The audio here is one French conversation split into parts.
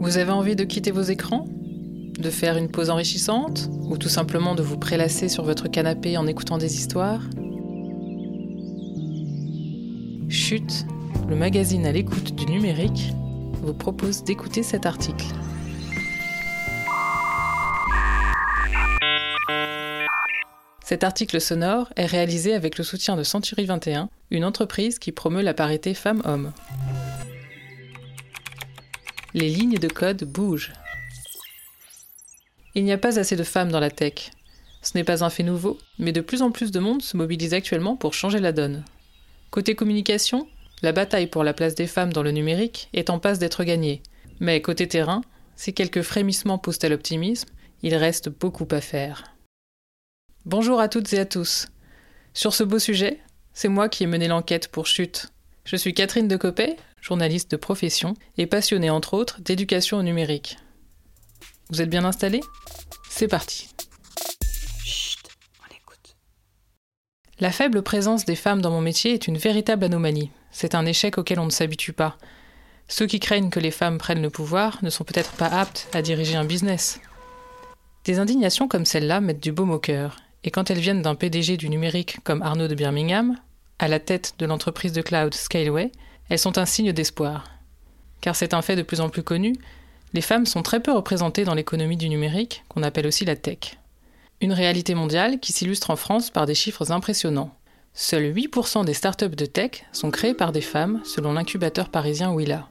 Vous avez envie de quitter vos écrans? De faire une pause enrichissante? Ou tout simplement de vous prélasser sur votre canapé en écoutant des histoires? Chute, le magazine à l'écoute du numérique, vous propose d'écouter cet article. Cet article sonore est réalisé avec le soutien de Century 21, une entreprise qui promeut la parité femmes-hommes. Les lignes de code bougent. Il n'y a pas assez de femmes dans la tech. Ce n'est pas un fait nouveau, mais de plus en plus de monde se mobilise actuellement pour changer la donne. Côté communication, la bataille pour la place des femmes dans le numérique est en passe d'être gagnée. Mais côté terrain, si quelques frémissements poussent à l'optimisme, il reste beaucoup à faire. Bonjour à toutes et à tous. Sur ce beau sujet, c'est moi qui ai mené l'enquête pour Chute. Je suis Catherine Decopé, journaliste de profession et passionnée entre autres d'éducation au numérique. Vous êtes bien installés C'est parti. Chut, on écoute. La faible présence des femmes dans mon métier est une véritable anomalie. C'est un échec auquel on ne s'habitue pas. Ceux qui craignent que les femmes prennent le pouvoir ne sont peut-être pas aptes à diriger un business. Des indignations comme celle-là mettent du baume au cœur et quand elles viennent d'un PDG du numérique comme Arnaud de Birmingham, à la tête de l'entreprise de cloud Scaleway, elles sont un signe d'espoir. Car c'est un fait de plus en plus connu, les femmes sont très peu représentées dans l'économie du numérique, qu'on appelle aussi la tech. Une réalité mondiale qui s'illustre en France par des chiffres impressionnants. Seuls 8% des startups de tech sont créées par des femmes, selon l'incubateur parisien Willa.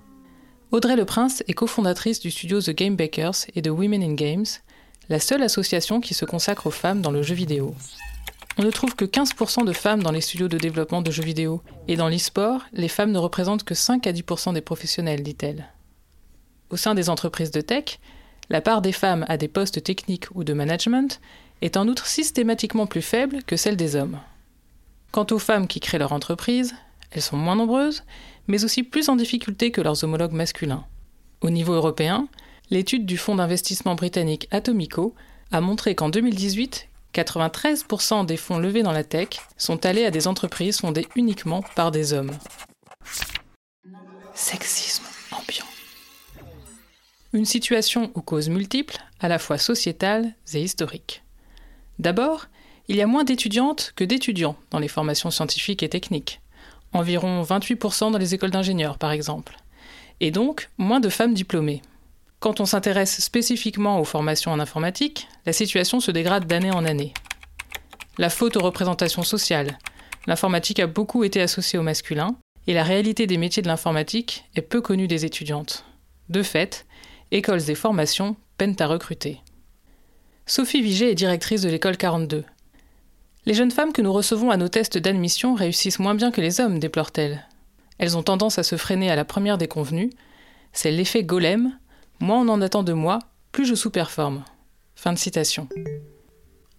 Audrey Le Prince est cofondatrice du studio The Game Bakers et de Women in Games, la seule association qui se consacre aux femmes dans le jeu vidéo. On ne trouve que 15% de femmes dans les studios de développement de jeux vidéo, et dans l'e-sport, les femmes ne représentent que 5 à 10% des professionnels, dit-elle. Au sein des entreprises de tech, la part des femmes à des postes techniques ou de management est en outre systématiquement plus faible que celle des hommes. Quant aux femmes qui créent leur entreprise, elles sont moins nombreuses, mais aussi plus en difficulté que leurs homologues masculins. Au niveau européen, l'étude du fonds d'investissement britannique Atomico a montré qu'en 2018, 93% des fonds levés dans la tech sont allés à des entreprises fondées uniquement par des hommes. Sexisme ambiant. Une situation aux causes multiples, à la fois sociétales et historiques. D'abord, il y a moins d'étudiantes que d'étudiants dans les formations scientifiques et techniques. Environ 28% dans les écoles d'ingénieurs, par exemple. Et donc, moins de femmes diplômées. Quand on s'intéresse spécifiquement aux formations en informatique, la situation se dégrade d'année en année. La faute aux représentations sociales. L'informatique a beaucoup été associée au masculin, et la réalité des métiers de l'informatique est peu connue des étudiantes. De fait, écoles et formations peinent à recruter. Sophie Vigé est directrice de l'école 42. Les jeunes femmes que nous recevons à nos tests d'admission réussissent moins bien que les hommes, déplore-t-elle. Elles ont tendance à se freiner à la première déconvenue. C'est l'effet golem, moins on en attend de moi, plus je sous-performe. Fin de citation.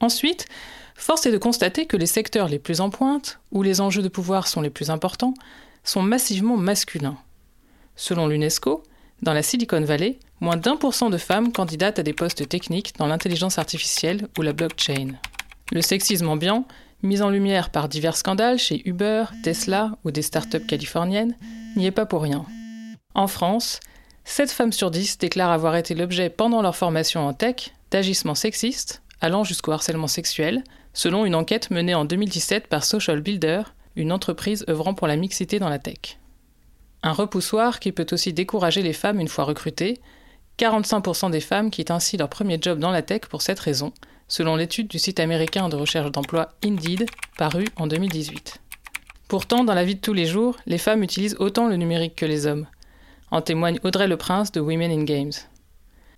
Ensuite, force est de constater que les secteurs les plus en pointe, où les enjeux de pouvoir sont les plus importants, sont massivement masculins. Selon l'UNESCO, dans la Silicon Valley, moins d'un pour cent de femmes candidatent à des postes techniques dans l'intelligence artificielle ou la blockchain. Le sexisme ambiant, mis en lumière par divers scandales chez Uber, Tesla ou des startups californiennes, n'y est pas pour rien. En France, 7 femmes sur 10 déclarent avoir été l'objet pendant leur formation en tech d'agissements sexistes, allant jusqu'au harcèlement sexuel, selon une enquête menée en 2017 par Social Builder, une entreprise œuvrant pour la mixité dans la tech. Un repoussoir qui peut aussi décourager les femmes une fois recrutées. 45% des femmes quittent ainsi leur premier job dans la tech pour cette raison, selon l'étude du site américain de recherche d'emploi Indeed, parue en 2018. Pourtant, dans la vie de tous les jours, les femmes utilisent autant le numérique que les hommes. En témoigne Audrey Le Prince de Women in Games.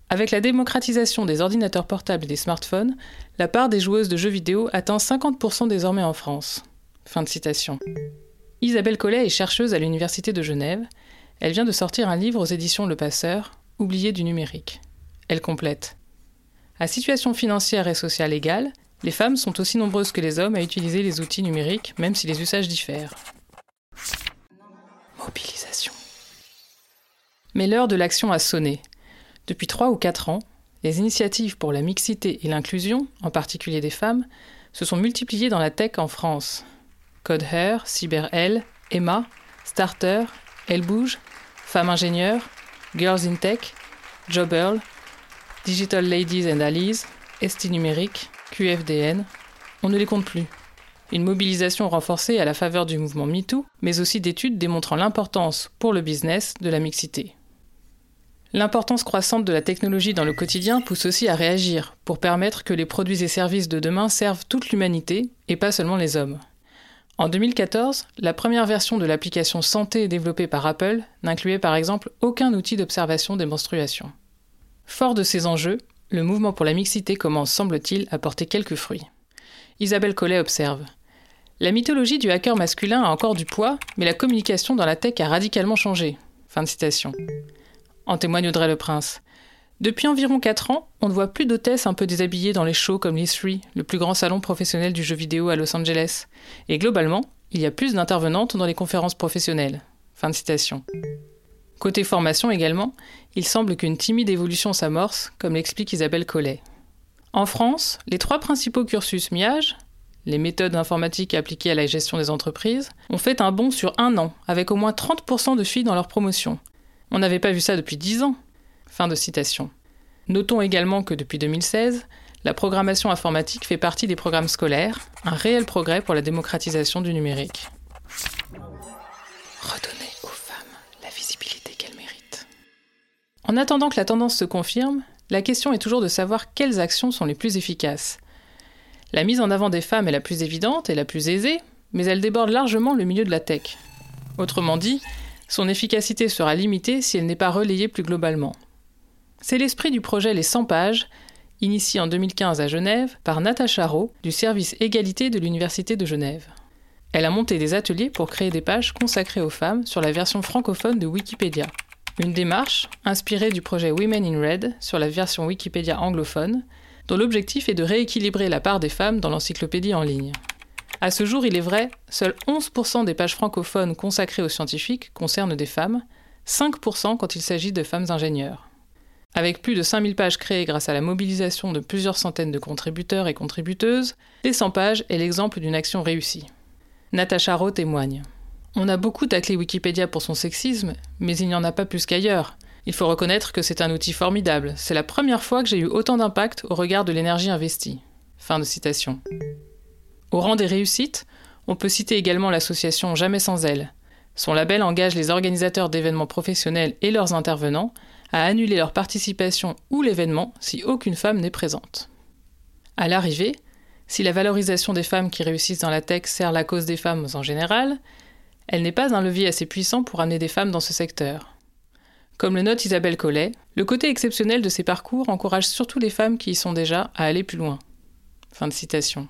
Avec la démocratisation des ordinateurs portables et des smartphones, la part des joueuses de jeux vidéo atteint 50% désormais en France. Isabelle Collet est chercheuse à l'Université de Genève. Elle vient de sortir un livre aux éditions Le Passeur, Oublié du numérique. Elle complète. À situation financière et sociale égale, les femmes sont aussi nombreuses que les hommes à utiliser les outils numériques, même si les usages diffèrent. Mobilisation. Mais l'heure de l'action a sonné. Depuis trois ou quatre ans, les initiatives pour la mixité et l'inclusion, en particulier des femmes, se sont multipliées dans la tech en France. Code Hair, CyberL, Emma, Starter, Elle Bouge, Femmes ingénieures, Girls in Tech, Job Earl, Digital Ladies and Allies, ST Numérique, QFDN, on ne les compte plus. Une mobilisation renforcée à la faveur du mouvement MeToo, mais aussi d'études démontrant l'importance pour le business de la mixité. L'importance croissante de la technologie dans le quotidien pousse aussi à réagir pour permettre que les produits et services de demain servent toute l'humanité et pas seulement les hommes. En 2014, la première version de l'application santé développée par Apple n'incluait par exemple aucun outil d'observation des menstruations. Fort de ces enjeux, le mouvement pour la mixité commence, semble-t-il, à porter quelques fruits. Isabelle Collet observe La mythologie du hacker masculin a encore du poids, mais la communication dans la tech a radicalement changé. Fin de citation. En témoigne Audrey Le Prince. Depuis environ 4 ans, on ne voit plus d'hôtesses un peu déshabillées dans les shows comme l'E3, le plus grand salon professionnel du jeu vidéo à Los Angeles. Et globalement, il y a plus d'intervenantes dans les conférences professionnelles. Côté formation également, il semble qu'une timide évolution s'amorce, comme l'explique Isabelle Collet. En France, les trois principaux cursus MIAGE, les méthodes informatiques appliquées à la gestion des entreprises, ont fait un bond sur un an, avec au moins 30% de filles dans leur promotion, on n'avait pas vu ça depuis dix ans. Fin de citation. Notons également que depuis 2016, la programmation informatique fait partie des programmes scolaires, un réel progrès pour la démocratisation du numérique. Redonner aux femmes la visibilité qu'elles méritent. En attendant que la tendance se confirme, la question est toujours de savoir quelles actions sont les plus efficaces. La mise en avant des femmes est la plus évidente et la plus aisée, mais elle déborde largement le milieu de la tech. Autrement dit, son efficacité sera limitée si elle n'est pas relayée plus globalement. C'est l'esprit du projet Les 100 pages, initié en 2015 à Genève par Natacha Rowe du service égalité de l'Université de Genève. Elle a monté des ateliers pour créer des pages consacrées aux femmes sur la version francophone de Wikipédia. Une démarche inspirée du projet Women in Red sur la version Wikipédia anglophone, dont l'objectif est de rééquilibrer la part des femmes dans l'encyclopédie en ligne. À ce jour, il est vrai, seuls 11% des pages francophones consacrées aux scientifiques concernent des femmes, 5% quand il s'agit de femmes ingénieurs. Avec plus de 5000 pages créées grâce à la mobilisation de plusieurs centaines de contributeurs et contributeuses, les 100 pages est l'exemple d'une action réussie. Natacha Rowe témoigne. On a beaucoup taclé Wikipédia pour son sexisme, mais il n'y en a pas plus qu'ailleurs. Il faut reconnaître que c'est un outil formidable. C'est la première fois que j'ai eu autant d'impact au regard de l'énergie investie. Fin de citation. Au rang des réussites, on peut citer également l'association Jamais sans elle. Son label engage les organisateurs d'événements professionnels et leurs intervenants à annuler leur participation ou l'événement si aucune femme n'est présente. À l'arrivée, si la valorisation des femmes qui réussissent dans la tech sert la cause des femmes en général, elle n'est pas un levier assez puissant pour amener des femmes dans ce secteur. Comme le note Isabelle Collet, le côté exceptionnel de ces parcours encourage surtout les femmes qui y sont déjà à aller plus loin. Fin de citation.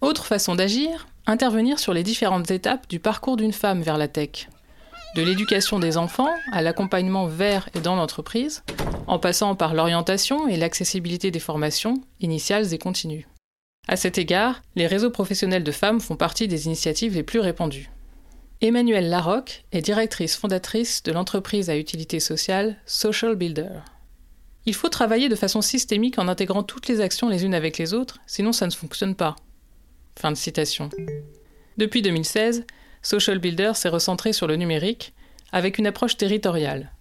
Autre façon d'agir, intervenir sur les différentes étapes du parcours d'une femme vers la tech. De l'éducation des enfants à l'accompagnement vers et dans l'entreprise, en passant par l'orientation et l'accessibilité des formations, initiales et continues. À cet égard, les réseaux professionnels de femmes font partie des initiatives les plus répandues. Emmanuelle Larocque est directrice fondatrice de l'entreprise à utilité sociale Social Builder. Il faut travailler de façon systémique en intégrant toutes les actions les unes avec les autres, sinon ça ne fonctionne pas. Fin de citation. Depuis 2016, Social Builder s'est recentré sur le numérique avec une approche territoriale.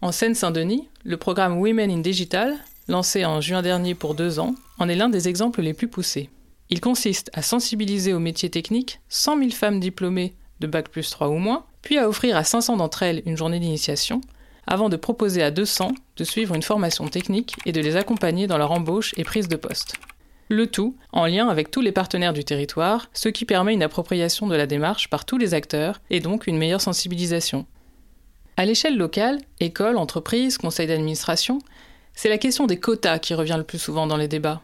En Seine-Saint-Denis, le programme Women in Digital, lancé en juin dernier pour deux ans, en est l'un des exemples les plus poussés. Il consiste à sensibiliser aux métiers techniques 100 000 femmes diplômées de Bac plus 3 ou moins, puis à offrir à 500 d'entre elles une journée d'initiation, avant de proposer à 200 de suivre une formation technique et de les accompagner dans leur embauche et prise de poste le tout en lien avec tous les partenaires du territoire, ce qui permet une appropriation de la démarche par tous les acteurs et donc une meilleure sensibilisation. À l'échelle locale, école, entreprise, conseil d'administration, c'est la question des quotas qui revient le plus souvent dans les débats.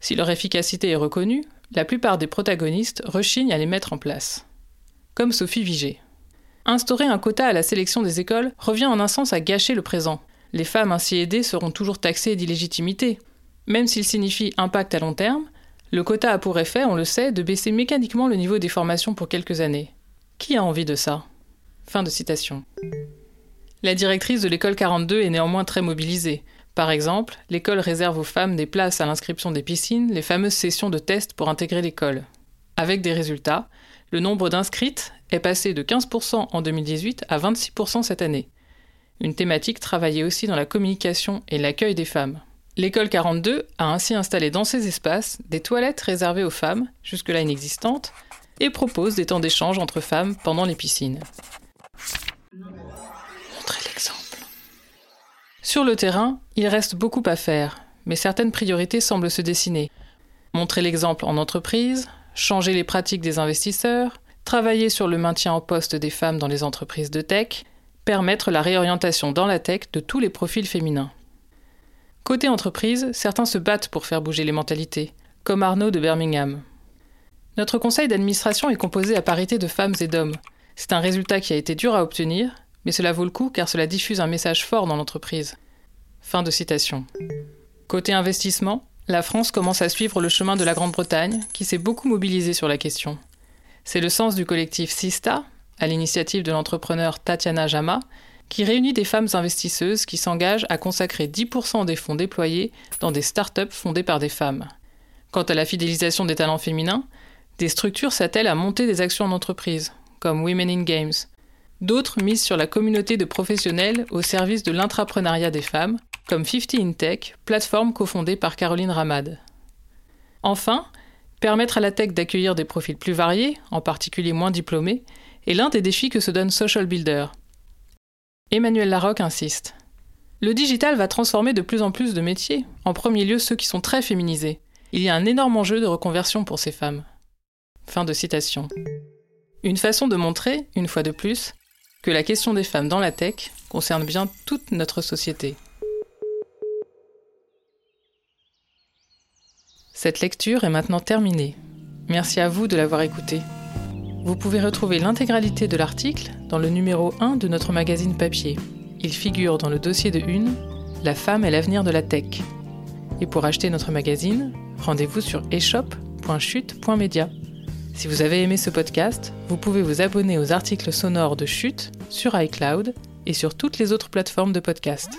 Si leur efficacité est reconnue, la plupart des protagonistes rechignent à les mettre en place. Comme Sophie Vigée. Instaurer un quota à la sélection des écoles revient en un sens à gâcher le présent. Les femmes ainsi aidées seront toujours taxées d'illégitimité, même s'il signifie impact à long terme, le quota a pour effet, on le sait, de baisser mécaniquement le niveau des formations pour quelques années. Qui a envie de ça? Fin de citation. La directrice de l'école 42 est néanmoins très mobilisée. Par exemple, l'école réserve aux femmes des places à l'inscription des piscines, les fameuses sessions de test pour intégrer l'école. Avec des résultats, le nombre d'inscrites est passé de 15% en 2018 à 26% cette année. une thématique travaillée aussi dans la communication et l'accueil des femmes. L'école 42 a ainsi installé dans ces espaces des toilettes réservées aux femmes, jusque-là inexistantes, et propose des temps d'échange entre femmes pendant les piscines. Montrez l'exemple. Sur le terrain, il reste beaucoup à faire, mais certaines priorités semblent se dessiner. Montrer l'exemple en entreprise, changer les pratiques des investisseurs, travailler sur le maintien en poste des femmes dans les entreprises de tech, permettre la réorientation dans la tech de tous les profils féminins. Côté entreprise, certains se battent pour faire bouger les mentalités, comme Arnaud de Birmingham. Notre conseil d'administration est composé à parité de femmes et d'hommes. C'est un résultat qui a été dur à obtenir, mais cela vaut le coup car cela diffuse un message fort dans l'entreprise. Fin de citation. Côté investissement, la France commence à suivre le chemin de la Grande-Bretagne, qui s'est beaucoup mobilisée sur la question. C'est le sens du collectif Sista, à l'initiative de l'entrepreneur Tatiana Jama, qui réunit des femmes investisseuses qui s'engagent à consacrer 10% des fonds déployés dans des start-up fondées par des femmes. Quant à la fidélisation des talents féminins, des structures s'attellent à monter des actions en entreprise, comme Women in Games. D'autres misent sur la communauté de professionnels au service de l'intrapreneuriat des femmes, comme 50 in Tech, plateforme cofondée par Caroline Ramad. Enfin, permettre à la tech d'accueillir des profils plus variés, en particulier moins diplômés, est l'un des défis que se donne Social Builder. Emmanuel Larocque insiste. Le digital va transformer de plus en plus de métiers, en premier lieu ceux qui sont très féminisés. Il y a un énorme enjeu de reconversion pour ces femmes. Fin de citation. Une façon de montrer, une fois de plus, que la question des femmes dans la tech concerne bien toute notre société. Cette lecture est maintenant terminée. Merci à vous de l'avoir écoutée. Vous pouvez retrouver l'intégralité de l'article dans le numéro 1 de notre magazine papier. Il figure dans le dossier de une La femme est l'avenir de la tech. Et pour acheter notre magazine, rendez-vous sur eshop.chute.media. Si vous avez aimé ce podcast, vous pouvez vous abonner aux articles sonores de Chute sur iCloud et sur toutes les autres plateformes de podcast.